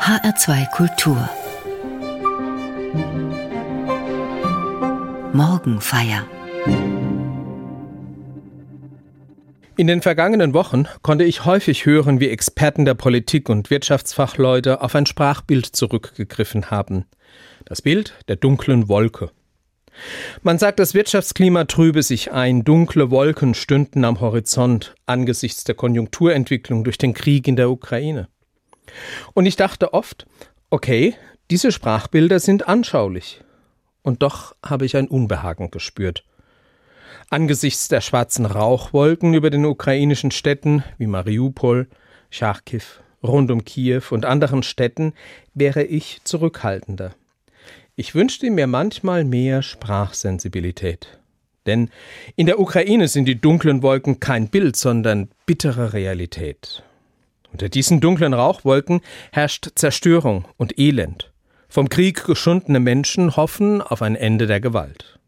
HR2 Kultur Morgenfeier In den vergangenen Wochen konnte ich häufig hören, wie Experten der Politik und Wirtschaftsfachleute auf ein Sprachbild zurückgegriffen haben. Das Bild der dunklen Wolke. Man sagt, das Wirtschaftsklima trübe sich ein, dunkle Wolken stünden am Horizont angesichts der Konjunkturentwicklung durch den Krieg in der Ukraine. Und ich dachte oft, okay, diese Sprachbilder sind anschaulich. Und doch habe ich ein Unbehagen gespürt. Angesichts der schwarzen Rauchwolken über den ukrainischen Städten wie Mariupol, Charkiw, rund um Kiew und anderen Städten wäre ich zurückhaltender. Ich wünschte mir manchmal mehr Sprachsensibilität. Denn in der Ukraine sind die dunklen Wolken kein Bild, sondern bittere Realität. Unter diesen dunklen Rauchwolken herrscht Zerstörung und Elend. Vom Krieg geschundene Menschen hoffen auf ein Ende der Gewalt.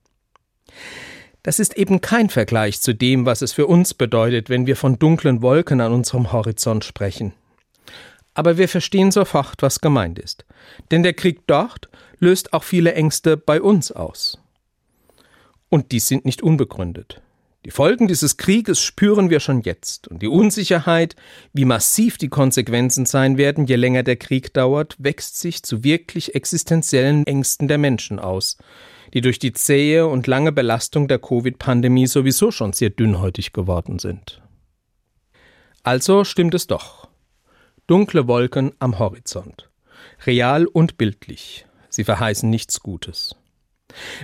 Das ist eben kein Vergleich zu dem, was es für uns bedeutet, wenn wir von dunklen Wolken an unserem Horizont sprechen. Aber wir verstehen sofort, was gemeint ist. Denn der Krieg dort löst auch viele Ängste bei uns aus. Und dies sind nicht unbegründet. Die Folgen dieses Krieges spüren wir schon jetzt, und die Unsicherheit, wie massiv die Konsequenzen sein werden, je länger der Krieg dauert, wächst sich zu wirklich existenziellen Ängsten der Menschen aus, die durch die zähe und lange Belastung der Covid-Pandemie sowieso schon sehr dünnhäutig geworden sind. Also stimmt es doch dunkle Wolken am Horizont. Real und bildlich. Sie verheißen nichts Gutes.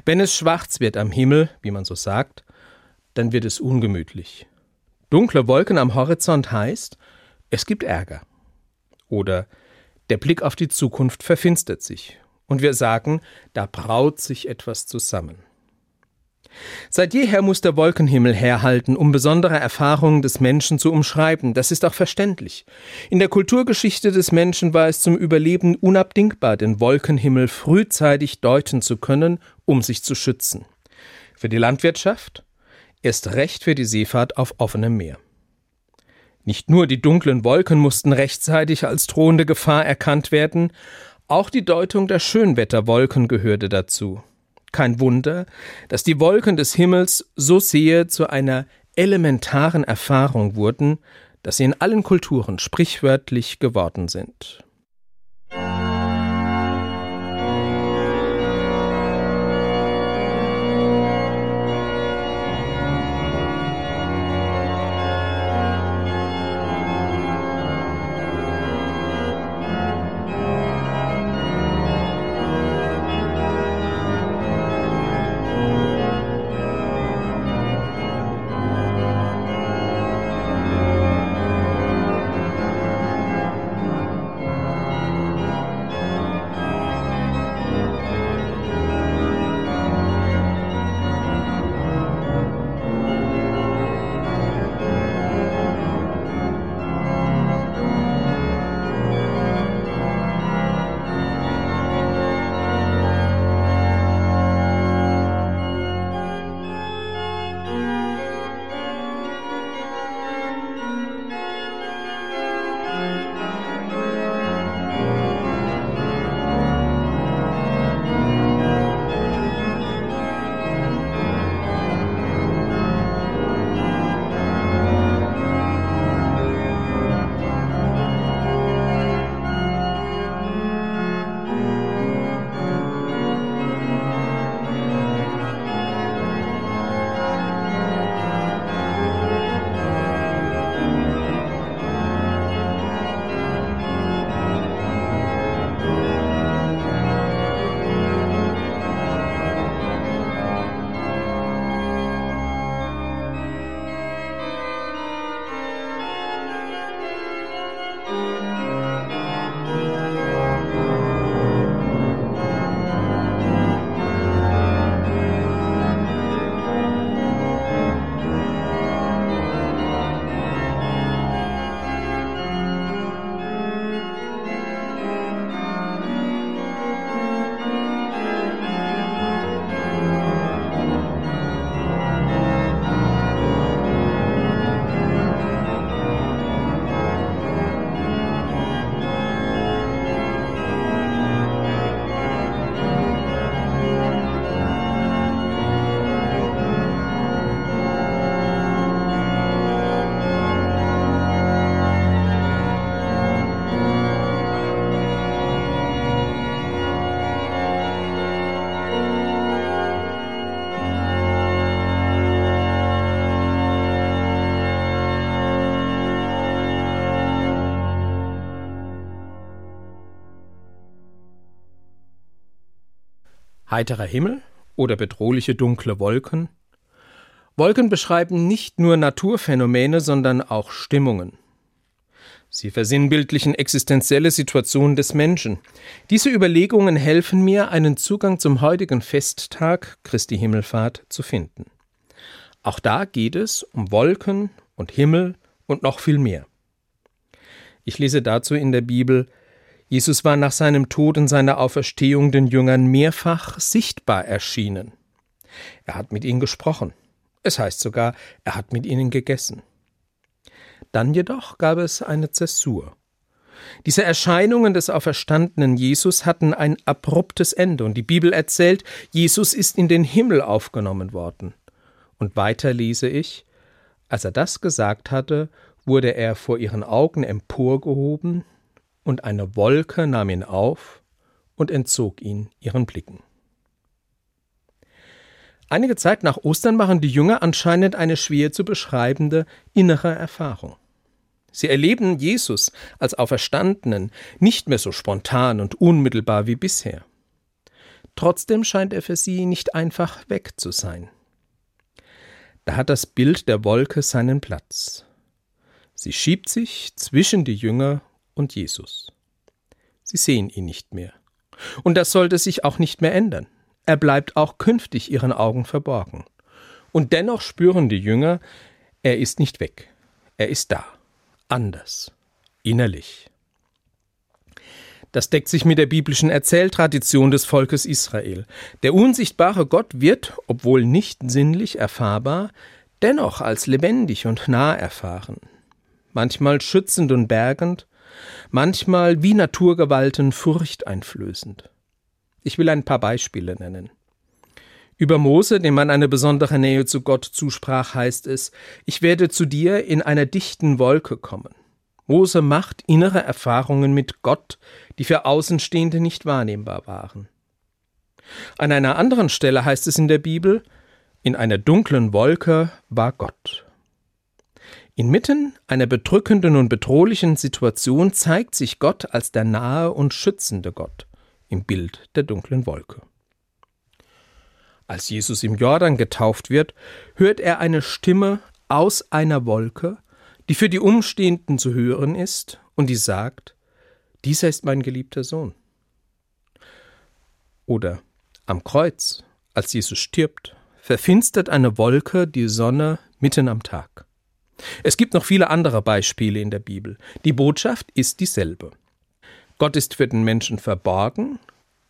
Wenn es schwarz wird am Himmel, wie man so sagt, dann wird es ungemütlich. Dunkle Wolken am Horizont heißt, es gibt Ärger. Oder der Blick auf die Zukunft verfinstert sich. Und wir sagen, da braut sich etwas zusammen. Seit jeher muss der Wolkenhimmel herhalten, um besondere Erfahrungen des Menschen zu umschreiben. Das ist auch verständlich. In der Kulturgeschichte des Menschen war es zum Überleben unabdingbar, den Wolkenhimmel frühzeitig deuten zu können, um sich zu schützen. Für die Landwirtschaft, erst recht für die Seefahrt auf offenem Meer. Nicht nur die dunklen Wolken mussten rechtzeitig als drohende Gefahr erkannt werden, auch die Deutung der Schönwetterwolken gehörte dazu. Kein Wunder, dass die Wolken des Himmels so sehr zu einer elementaren Erfahrung wurden, dass sie in allen Kulturen sprichwörtlich geworden sind. Heiterer Himmel oder bedrohliche dunkle Wolken? Wolken beschreiben nicht nur Naturphänomene, sondern auch Stimmungen. Sie versinnbildlichen existenzielle Situationen des Menschen. Diese Überlegungen helfen mir, einen Zugang zum heutigen Festtag Christi Himmelfahrt zu finden. Auch da geht es um Wolken und Himmel und noch viel mehr. Ich lese dazu in der Bibel Jesus war nach seinem Tod und seiner Auferstehung den Jüngern mehrfach sichtbar erschienen. Er hat mit ihnen gesprochen. Es heißt sogar, er hat mit ihnen gegessen. Dann jedoch gab es eine Zäsur. Diese Erscheinungen des auferstandenen Jesus hatten ein abruptes Ende, und die Bibel erzählt, Jesus ist in den Himmel aufgenommen worden. Und weiter lese ich, als er das gesagt hatte, wurde er vor ihren Augen emporgehoben, und eine Wolke nahm ihn auf und entzog ihn ihren Blicken. Einige Zeit nach Ostern machen die Jünger anscheinend eine schwer zu beschreibende innere Erfahrung. Sie erleben Jesus als Auferstandenen nicht mehr so spontan und unmittelbar wie bisher. Trotzdem scheint er für sie nicht einfach weg zu sein. Da hat das Bild der Wolke seinen Platz. Sie schiebt sich zwischen die Jünger und Jesus. Sie sehen ihn nicht mehr. Und das sollte sich auch nicht mehr ändern. Er bleibt auch künftig ihren Augen verborgen. Und dennoch spüren die Jünger, er ist nicht weg. Er ist da. Anders. Innerlich. Das deckt sich mit der biblischen Erzähltradition des Volkes Israel. Der unsichtbare Gott wird, obwohl nicht sinnlich erfahrbar, dennoch als lebendig und nah erfahren. Manchmal schützend und bergend, manchmal wie Naturgewalten furchteinflößend. Ich will ein paar Beispiele nennen. Über Mose, dem man eine besondere Nähe zu Gott zusprach, heißt es, ich werde zu dir in einer dichten Wolke kommen. Mose macht innere Erfahrungen mit Gott, die für Außenstehende nicht wahrnehmbar waren. An einer anderen Stelle heißt es in der Bibel, in einer dunklen Wolke war Gott. Inmitten einer bedrückenden und bedrohlichen Situation zeigt sich Gott als der nahe und schützende Gott im Bild der dunklen Wolke. Als Jesus im Jordan getauft wird, hört er eine Stimme aus einer Wolke, die für die Umstehenden zu hören ist und die sagt, dieser ist mein geliebter Sohn. Oder am Kreuz, als Jesus stirbt, verfinstert eine Wolke die Sonne mitten am Tag. Es gibt noch viele andere Beispiele in der Bibel. Die Botschaft ist dieselbe. Gott ist für den Menschen verborgen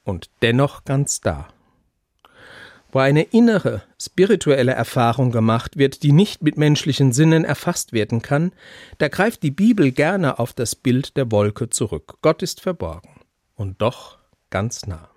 und dennoch ganz da. Wo eine innere, spirituelle Erfahrung gemacht wird, die nicht mit menschlichen Sinnen erfasst werden kann, da greift die Bibel gerne auf das Bild der Wolke zurück. Gott ist verborgen und doch ganz nah.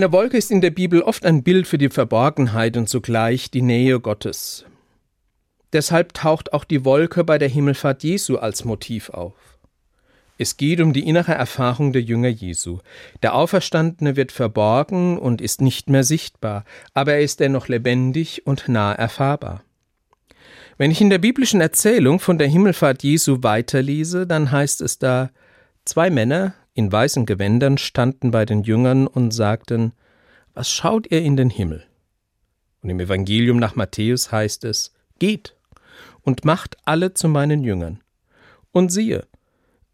Eine Wolke ist in der Bibel oft ein Bild für die Verborgenheit und zugleich die Nähe Gottes. Deshalb taucht auch die Wolke bei der Himmelfahrt Jesu als Motiv auf. Es geht um die innere Erfahrung der Jünger Jesu. Der Auferstandene wird verborgen und ist nicht mehr sichtbar, aber er ist dennoch lebendig und nah erfahrbar. Wenn ich in der biblischen Erzählung von der Himmelfahrt Jesu weiterlese, dann heißt es da, zwei Männer, in weißen Gewändern standen bei den Jüngern und sagten, Was schaut ihr in den Himmel? Und im Evangelium nach Matthäus heißt es, Geht und macht alle zu meinen Jüngern. Und siehe,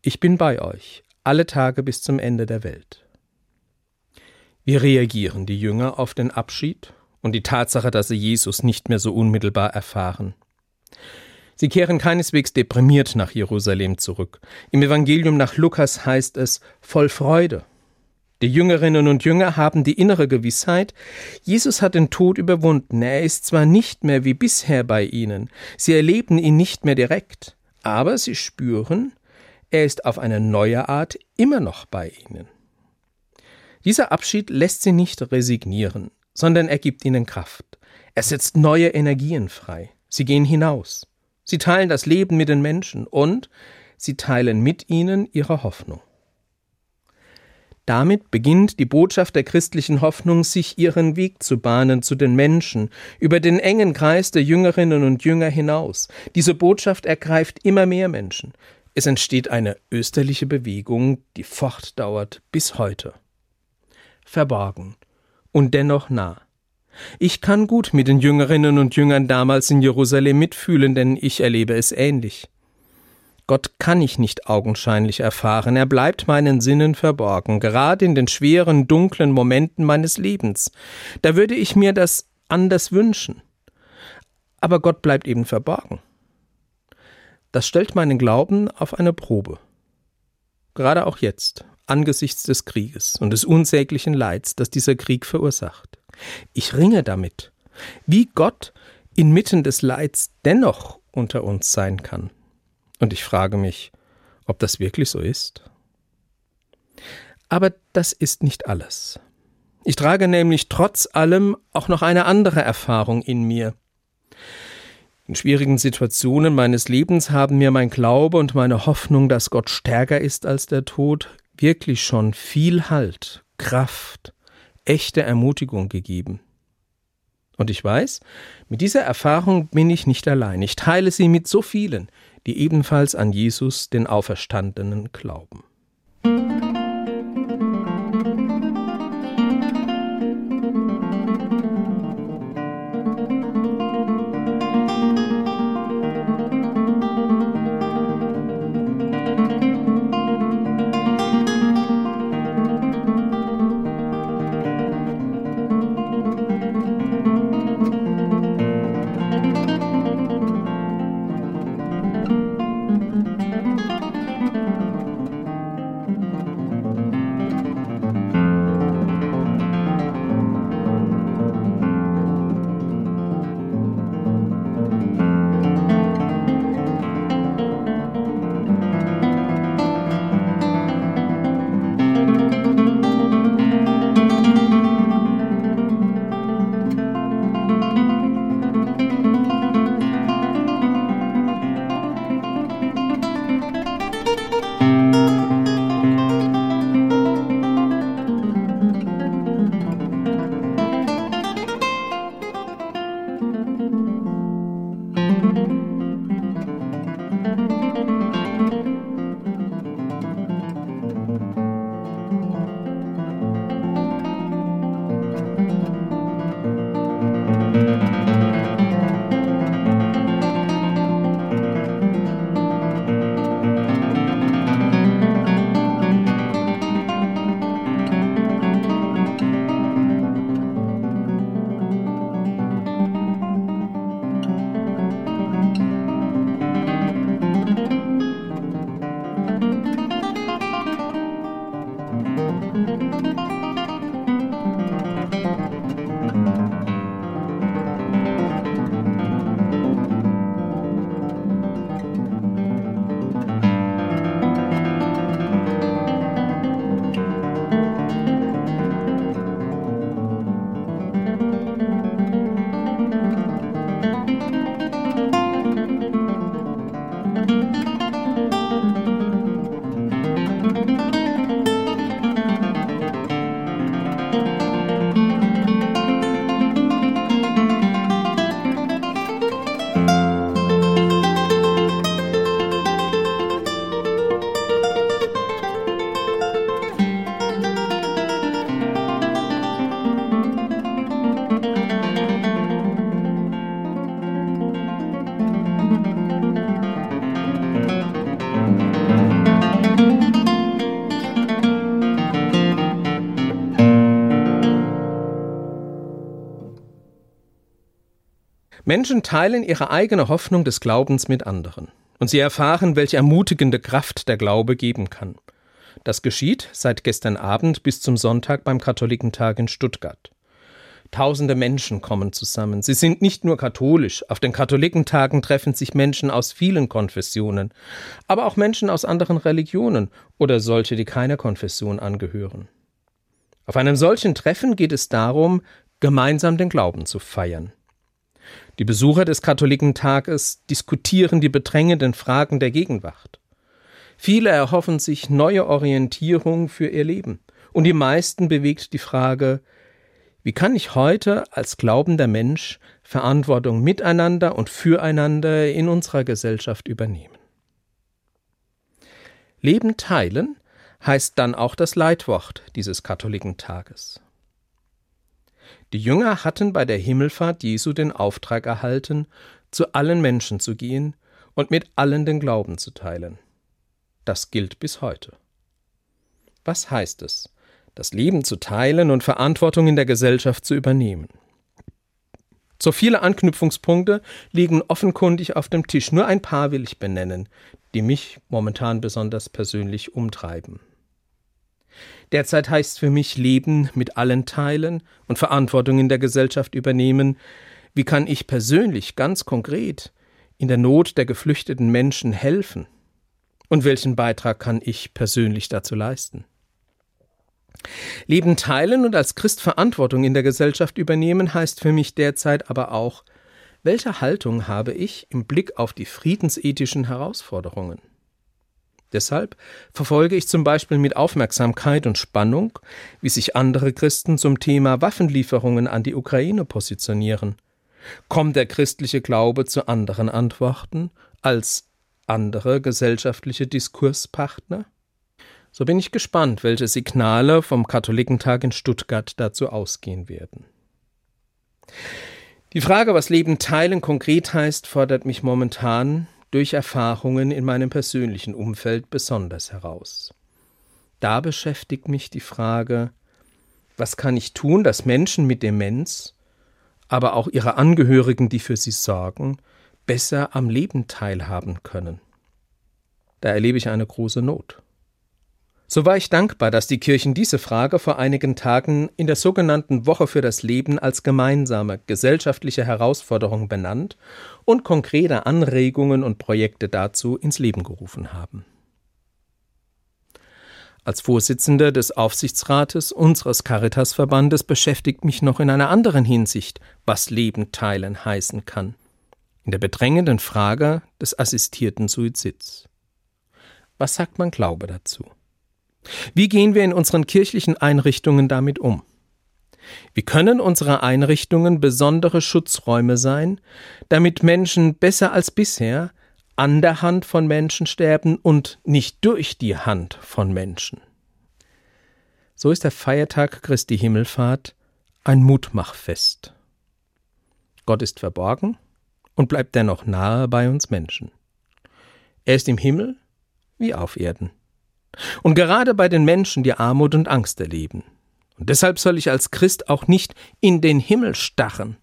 ich bin bei euch alle Tage bis zum Ende der Welt. Wie reagieren die Jünger auf den Abschied und die Tatsache, dass sie Jesus nicht mehr so unmittelbar erfahren? Sie kehren keineswegs deprimiert nach Jerusalem zurück. Im Evangelium nach Lukas heißt es voll Freude. Die Jüngerinnen und Jünger haben die innere Gewissheit, Jesus hat den Tod überwunden, er ist zwar nicht mehr wie bisher bei ihnen, sie erleben ihn nicht mehr direkt, aber sie spüren, er ist auf eine neue Art immer noch bei ihnen. Dieser Abschied lässt sie nicht resignieren, sondern er gibt ihnen Kraft. Er setzt neue Energien frei. Sie gehen hinaus. Sie teilen das Leben mit den Menschen und sie teilen mit ihnen ihre Hoffnung. Damit beginnt die Botschaft der christlichen Hoffnung, sich ihren Weg zu bahnen zu den Menschen, über den engen Kreis der Jüngerinnen und Jünger hinaus. Diese Botschaft ergreift immer mehr Menschen. Es entsteht eine österliche Bewegung, die fortdauert bis heute. Verborgen und dennoch nah. Ich kann gut mit den Jüngerinnen und Jüngern damals in Jerusalem mitfühlen, denn ich erlebe es ähnlich. Gott kann ich nicht augenscheinlich erfahren, er bleibt meinen Sinnen verborgen, gerade in den schweren, dunklen Momenten meines Lebens. Da würde ich mir das anders wünschen. Aber Gott bleibt eben verborgen. Das stellt meinen Glauben auf eine Probe. Gerade auch jetzt, angesichts des Krieges und des unsäglichen Leids, das dieser Krieg verursacht. Ich ringe damit, wie Gott inmitten des Leids dennoch unter uns sein kann. Und ich frage mich, ob das wirklich so ist. Aber das ist nicht alles. Ich trage nämlich trotz allem auch noch eine andere Erfahrung in mir. In schwierigen Situationen meines Lebens haben mir mein Glaube und meine Hoffnung, dass Gott stärker ist als der Tod, wirklich schon viel Halt, Kraft, echte Ermutigung gegeben. Und ich weiß, mit dieser Erfahrung bin ich nicht allein. Ich teile sie mit so vielen, die ebenfalls an Jesus, den Auferstandenen, glauben. Menschen teilen ihre eigene Hoffnung des Glaubens mit anderen. Und sie erfahren, welche ermutigende Kraft der Glaube geben kann. Das geschieht seit gestern Abend bis zum Sonntag beim Katholikentag in Stuttgart. Tausende Menschen kommen zusammen. Sie sind nicht nur katholisch. Auf den Katholikentagen treffen sich Menschen aus vielen Konfessionen, aber auch Menschen aus anderen Religionen oder solche, die keiner Konfession angehören. Auf einem solchen Treffen geht es darum, gemeinsam den Glauben zu feiern. Die Besucher des Katholikentages diskutieren die bedrängenden Fragen der Gegenwart. Viele erhoffen sich neue Orientierung für ihr Leben, und die meisten bewegt die Frage, wie kann ich heute als glaubender Mensch Verantwortung miteinander und füreinander in unserer Gesellschaft übernehmen? Leben teilen heißt dann auch das Leitwort dieses Katholikentages. Die Jünger hatten bei der Himmelfahrt Jesu den Auftrag erhalten, zu allen Menschen zu gehen und mit allen den Glauben zu teilen. Das gilt bis heute. Was heißt es, das Leben zu teilen und Verantwortung in der Gesellschaft zu übernehmen? So viele Anknüpfungspunkte liegen offenkundig auf dem Tisch. Nur ein paar will ich benennen, die mich momentan besonders persönlich umtreiben. Derzeit heißt für mich Leben mit allen teilen und Verantwortung in der Gesellschaft übernehmen. Wie kann ich persönlich ganz konkret in der Not der geflüchteten Menschen helfen? Und welchen Beitrag kann ich persönlich dazu leisten? Leben teilen und als Christ Verantwortung in der Gesellschaft übernehmen heißt für mich derzeit aber auch, welche Haltung habe ich im Blick auf die friedensethischen Herausforderungen? Deshalb verfolge ich zum Beispiel mit Aufmerksamkeit und Spannung, wie sich andere Christen zum Thema Waffenlieferungen an die Ukraine positionieren. Kommt der christliche Glaube zu anderen Antworten als andere gesellschaftliche Diskurspartner? So bin ich gespannt, welche Signale vom Katholikentag in Stuttgart dazu ausgehen werden. Die Frage, was Leben teilen konkret heißt, fordert mich momentan durch Erfahrungen in meinem persönlichen Umfeld besonders heraus. Da beschäftigt mich die Frage, was kann ich tun, dass Menschen mit Demenz, aber auch ihre Angehörigen, die für sie sorgen, besser am Leben teilhaben können. Da erlebe ich eine große Not. So war ich dankbar, dass die Kirchen diese Frage vor einigen Tagen in der sogenannten Woche für das Leben als gemeinsame gesellschaftliche Herausforderung benannt und konkrete Anregungen und Projekte dazu ins Leben gerufen haben. Als Vorsitzender des Aufsichtsrates unseres Caritasverbandes beschäftigt mich noch in einer anderen Hinsicht, was Leben teilen heißen kann. In der bedrängenden Frage des assistierten Suizids. Was sagt man Glaube dazu? Wie gehen wir in unseren kirchlichen Einrichtungen damit um? Wie können unsere Einrichtungen besondere Schutzräume sein, damit Menschen besser als bisher an der Hand von Menschen sterben und nicht durch die Hand von Menschen? So ist der Feiertag Christi Himmelfahrt ein Mutmachfest. Gott ist verborgen und bleibt dennoch nahe bei uns Menschen. Er ist im Himmel wie auf Erden. Und gerade bei den Menschen, die Armut und Angst erleben. Und deshalb soll ich als Christ auch nicht in den Himmel starren,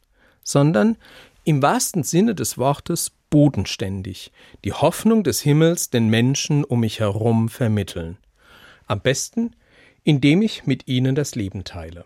sondern im wahrsten Sinne des Wortes bodenständig die Hoffnung des Himmels den Menschen um mich herum vermitteln. Am besten, indem ich mit ihnen das Leben teile.